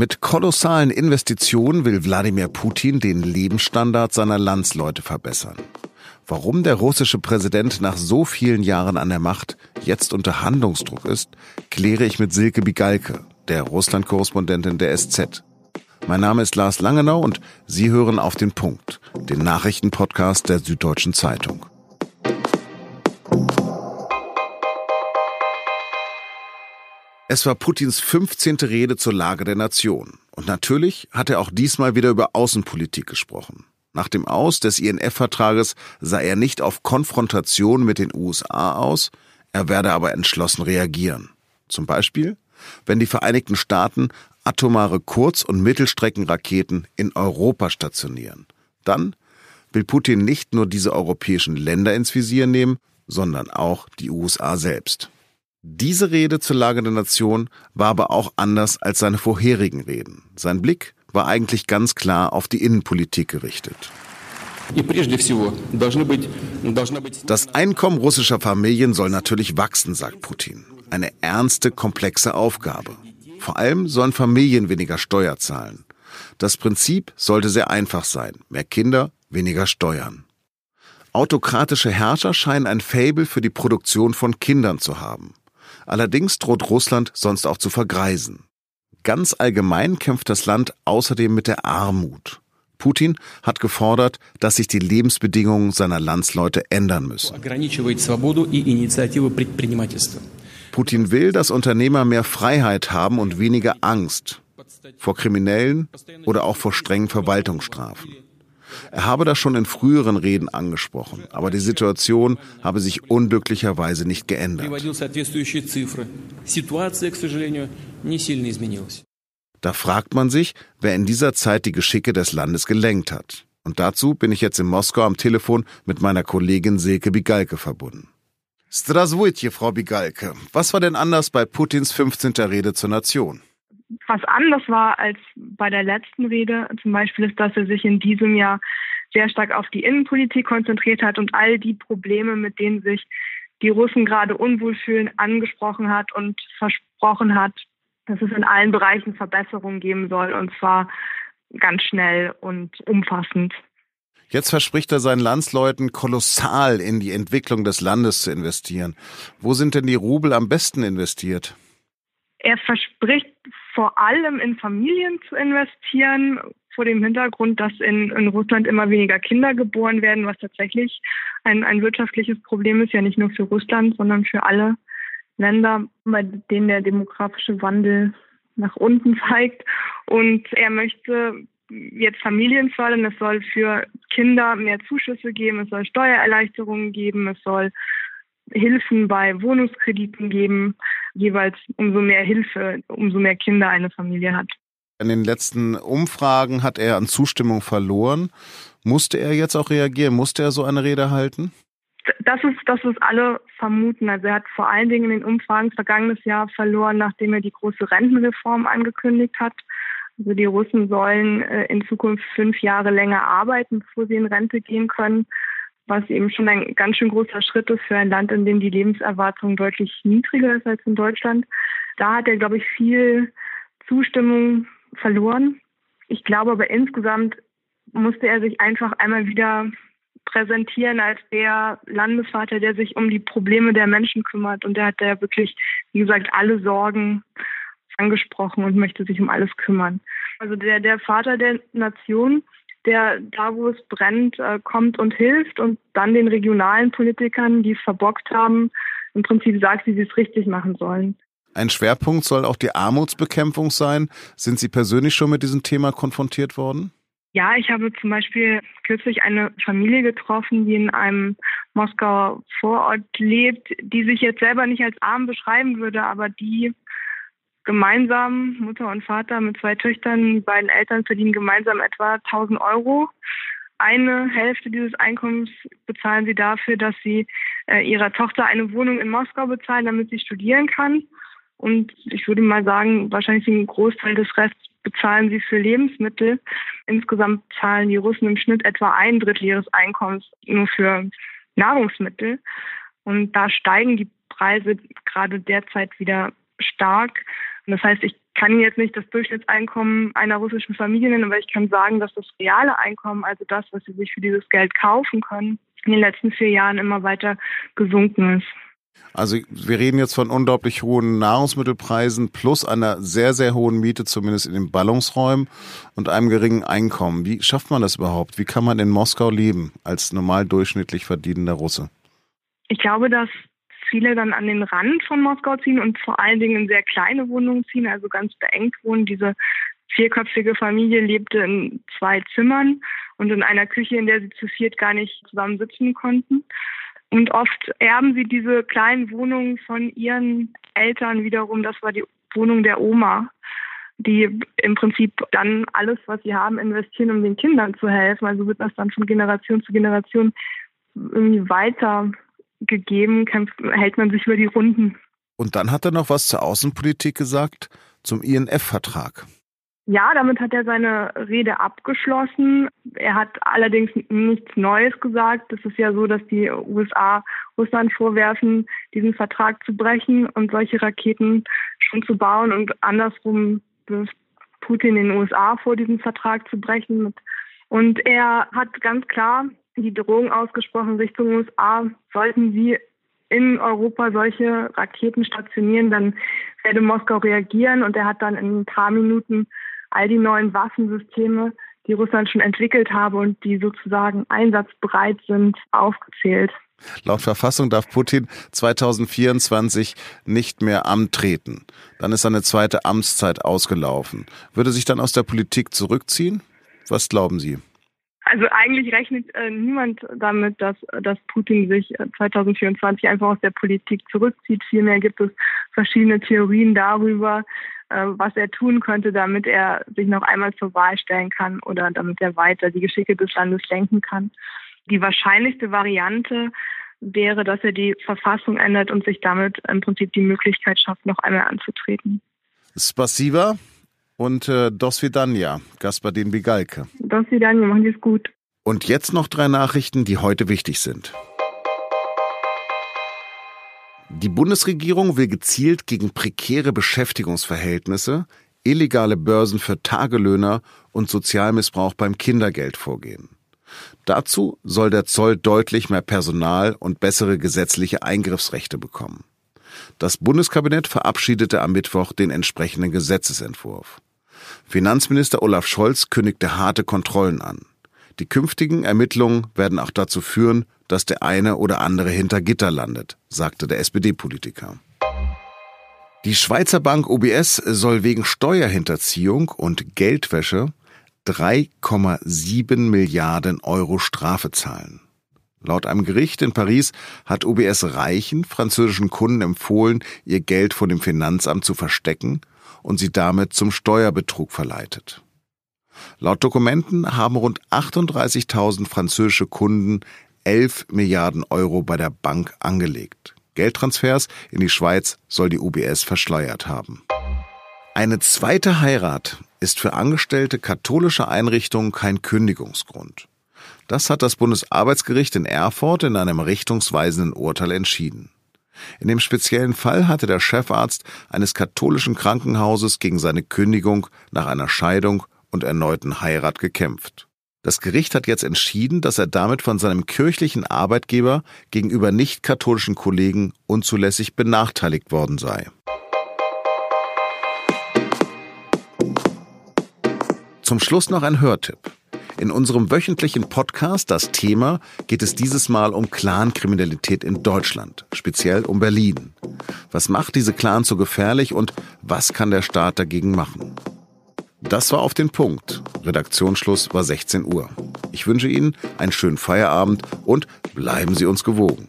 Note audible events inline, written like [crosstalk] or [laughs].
Mit kolossalen Investitionen will Wladimir Putin den Lebensstandard seiner Landsleute verbessern. Warum der russische Präsident nach so vielen Jahren an der Macht jetzt unter Handlungsdruck ist, kläre ich mit Silke Bigalke, der Russland-Korrespondentin der SZ. Mein Name ist Lars Langenau und Sie hören auf den Punkt, den Nachrichtenpodcast der Süddeutschen Zeitung. Es war Putins 15. Rede zur Lage der Nation. Und natürlich hat er auch diesmal wieder über Außenpolitik gesprochen. Nach dem Aus des INF-Vertrages sah er nicht auf Konfrontation mit den USA aus, er werde aber entschlossen reagieren. Zum Beispiel, wenn die Vereinigten Staaten atomare Kurz- und Mittelstreckenraketen in Europa stationieren. Dann will Putin nicht nur diese europäischen Länder ins Visier nehmen, sondern auch die USA selbst. Diese Rede zur Lage der Nation war aber auch anders als seine vorherigen Reden. Sein Blick war eigentlich ganz klar auf die Innenpolitik gerichtet. Das Einkommen russischer Familien soll natürlich wachsen, sagt Putin. Eine ernste, komplexe Aufgabe. Vor allem sollen Familien weniger Steuer zahlen. Das Prinzip sollte sehr einfach sein. Mehr Kinder, weniger Steuern. Autokratische Herrscher scheinen ein Faible für die Produktion von Kindern zu haben. Allerdings droht Russland sonst auch zu vergreisen. Ganz allgemein kämpft das Land außerdem mit der Armut. Putin hat gefordert, dass sich die Lebensbedingungen seiner Landsleute ändern müssen. Putin will, dass Unternehmer mehr Freiheit haben und weniger Angst vor Kriminellen oder auch vor strengen Verwaltungsstrafen. Er habe das schon in früheren Reden angesprochen, aber die Situation habe sich unglücklicherweise nicht geändert. Da fragt man sich, wer in dieser Zeit die Geschicke des Landes gelenkt hat. Und dazu bin ich jetzt in Moskau am Telefon mit meiner Kollegin Silke Bigalke verbunden. Straswitje, Frau Bigalke. Was war denn anders bei Putins 15. Rede zur Nation? Was anders war als bei der letzten Rede zum Beispiel ist, dass er sich in diesem Jahr sehr stark auf die Innenpolitik konzentriert hat und all die Probleme, mit denen sich die Russen gerade unwohl fühlen, angesprochen hat und versprochen hat, dass es in allen Bereichen Verbesserungen geben soll und zwar ganz schnell und umfassend. Jetzt verspricht er seinen Landsleuten kolossal in die Entwicklung des Landes zu investieren. Wo sind denn die Rubel am besten investiert? Er verspricht vor allem in Familien zu investieren, vor dem Hintergrund, dass in, in Russland immer weniger Kinder geboren werden, was tatsächlich ein, ein wirtschaftliches Problem ist, ja nicht nur für Russland, sondern für alle Länder, bei denen der demografische Wandel nach unten [laughs] zeigt. Und er möchte jetzt Familien fördern. Es soll für Kinder mehr Zuschüsse geben, es soll Steuererleichterungen geben, es soll Hilfen bei Wohnungskrediten geben. Jeweils umso mehr Hilfe, umso mehr Kinder eine Familie hat. In den letzten Umfragen hat er an Zustimmung verloren. Musste er jetzt auch reagieren? Musste er so eine Rede halten? Das ist, das ist alle vermuten. Also er hat vor allen Dingen in den Umfragen vergangenes Jahr verloren, nachdem er die große Rentenreform angekündigt hat. Also die Russen sollen äh, in Zukunft fünf Jahre länger arbeiten, bevor sie in Rente gehen können was eben schon ein ganz schön großer Schritt ist für ein Land, in dem die Lebenserwartung deutlich niedriger ist als in Deutschland. Da hat er, glaube ich, viel Zustimmung verloren. Ich glaube aber insgesamt musste er sich einfach einmal wieder präsentieren als der Landesvater, der sich um die Probleme der Menschen kümmert. Und der hat ja wirklich, wie gesagt, alle Sorgen angesprochen und möchte sich um alles kümmern. Also der, der Vater der Nation der da, wo es brennt, äh, kommt und hilft und dann den regionalen Politikern, die es verbockt haben, im Prinzip sagt, wie sie es richtig machen sollen. Ein Schwerpunkt soll auch die Armutsbekämpfung sein. Sind Sie persönlich schon mit diesem Thema konfrontiert worden? Ja, ich habe zum Beispiel kürzlich eine Familie getroffen, die in einem Moskauer Vorort lebt, die sich jetzt selber nicht als arm beschreiben würde, aber die gemeinsam, Mutter und Vater mit zwei Töchtern, die beiden Eltern verdienen gemeinsam etwa 1000 Euro. Eine Hälfte dieses Einkommens bezahlen sie dafür, dass sie äh, ihrer Tochter eine Wohnung in Moskau bezahlen, damit sie studieren kann. Und ich würde mal sagen, wahrscheinlich den Großteil des Rests bezahlen sie für Lebensmittel. Insgesamt zahlen die Russen im Schnitt etwa ein Drittel ihres Einkommens nur für Nahrungsmittel. Und da steigen die Preise gerade derzeit wieder stark. das heißt, ich kann Ihnen jetzt nicht das Durchschnittseinkommen einer russischen Familie nennen, aber ich kann sagen, dass das reale Einkommen, also das, was sie sich für dieses Geld kaufen können, in den letzten vier Jahren immer weiter gesunken ist. Also wir reden jetzt von unglaublich hohen Nahrungsmittelpreisen plus einer sehr, sehr hohen Miete, zumindest in den Ballungsräumen und einem geringen Einkommen. Wie schafft man das überhaupt? Wie kann man in Moskau leben als normal durchschnittlich verdienender Russe? Ich glaube, dass viele dann an den Rand von Moskau ziehen und vor allen Dingen in sehr kleine Wohnungen ziehen, also ganz beengt wohnen. Diese vierköpfige Familie lebte in zwei Zimmern und in einer Küche, in der sie zu viert gar nicht zusammen sitzen konnten. Und oft erben sie diese kleinen Wohnungen von ihren Eltern wiederum. Das war die Wohnung der Oma, die im Prinzip dann alles, was sie haben, investieren, um den Kindern zu helfen. Also wird das dann von Generation zu Generation irgendwie weitergegeben, hält man sich über die Runden. Und dann hat er noch was zur Außenpolitik gesagt, zum INF-Vertrag. Ja, damit hat er seine Rede abgeschlossen. Er hat allerdings nichts Neues gesagt. Es ist ja so, dass die USA Russland vorwerfen, diesen Vertrag zu brechen und solche Raketen schon zu bauen und andersrum wirft Putin den USA vor, diesen Vertrag zu brechen. Und er hat ganz klar die Drohung ausgesprochen Richtung USA, sollten sie in Europa solche Raketen stationieren, dann werde Moskau reagieren und er hat dann in ein paar Minuten all die neuen Waffensysteme, die Russland schon entwickelt habe und die sozusagen einsatzbereit sind, aufgezählt. Laut Verfassung darf Putin 2024 nicht mehr antreten. Dann ist seine zweite Amtszeit ausgelaufen. Würde sich dann aus der Politik zurückziehen? Was glauben Sie? Also eigentlich rechnet äh, niemand damit, dass, dass Putin sich 2024 äh, einfach aus der Politik zurückzieht. Vielmehr gibt es verschiedene Theorien darüber, äh, was er tun könnte, damit er sich noch einmal zur Wahl stellen kann oder damit er weiter die Geschicke des Landes lenken kann. Die wahrscheinlichste Variante wäre, dass er die Verfassung ändert und sich damit im Prinzip die Möglichkeit schafft, noch einmal anzutreten. Spasiba und äh, Dos Vidania, Gaspadin Bigalke. Dos Vidania, machen Sie es gut. Und jetzt noch drei Nachrichten, die heute wichtig sind. Die Bundesregierung will gezielt gegen prekäre Beschäftigungsverhältnisse, illegale Börsen für Tagelöhner und Sozialmissbrauch beim Kindergeld vorgehen. Dazu soll der Zoll deutlich mehr Personal und bessere gesetzliche Eingriffsrechte bekommen. Das Bundeskabinett verabschiedete am Mittwoch den entsprechenden Gesetzesentwurf. Finanzminister Olaf Scholz kündigte harte Kontrollen an. Die künftigen Ermittlungen werden auch dazu führen, dass der eine oder andere hinter Gitter landet, sagte der SPD-Politiker. Die Schweizer Bank UBS soll wegen Steuerhinterziehung und Geldwäsche 3,7 Milliarden Euro Strafe zahlen. Laut einem Gericht in Paris hat UBS reichen französischen Kunden empfohlen, ihr Geld vor dem Finanzamt zu verstecken und sie damit zum Steuerbetrug verleitet. Laut Dokumenten haben rund 38.000 französische Kunden 11 Milliarden Euro bei der Bank angelegt. Geldtransfers in die Schweiz soll die UBS verschleiert haben. Eine zweite Heirat ist für Angestellte katholischer Einrichtungen kein Kündigungsgrund. Das hat das Bundesarbeitsgericht in Erfurt in einem richtungsweisenden Urteil entschieden. In dem speziellen Fall hatte der Chefarzt eines katholischen Krankenhauses gegen seine Kündigung nach einer Scheidung und erneuten Heirat gekämpft. Das Gericht hat jetzt entschieden, dass er damit von seinem kirchlichen Arbeitgeber gegenüber nicht-katholischen Kollegen unzulässig benachteiligt worden sei. Zum Schluss noch ein Hörtipp. In unserem wöchentlichen Podcast Das Thema geht es dieses Mal um Clankriminalität in Deutschland, speziell um Berlin. Was macht diese Clans so gefährlich und was kann der Staat dagegen machen? Das war auf den Punkt. Redaktionsschluss war 16 Uhr. Ich wünsche Ihnen einen schönen Feierabend und bleiben Sie uns gewogen.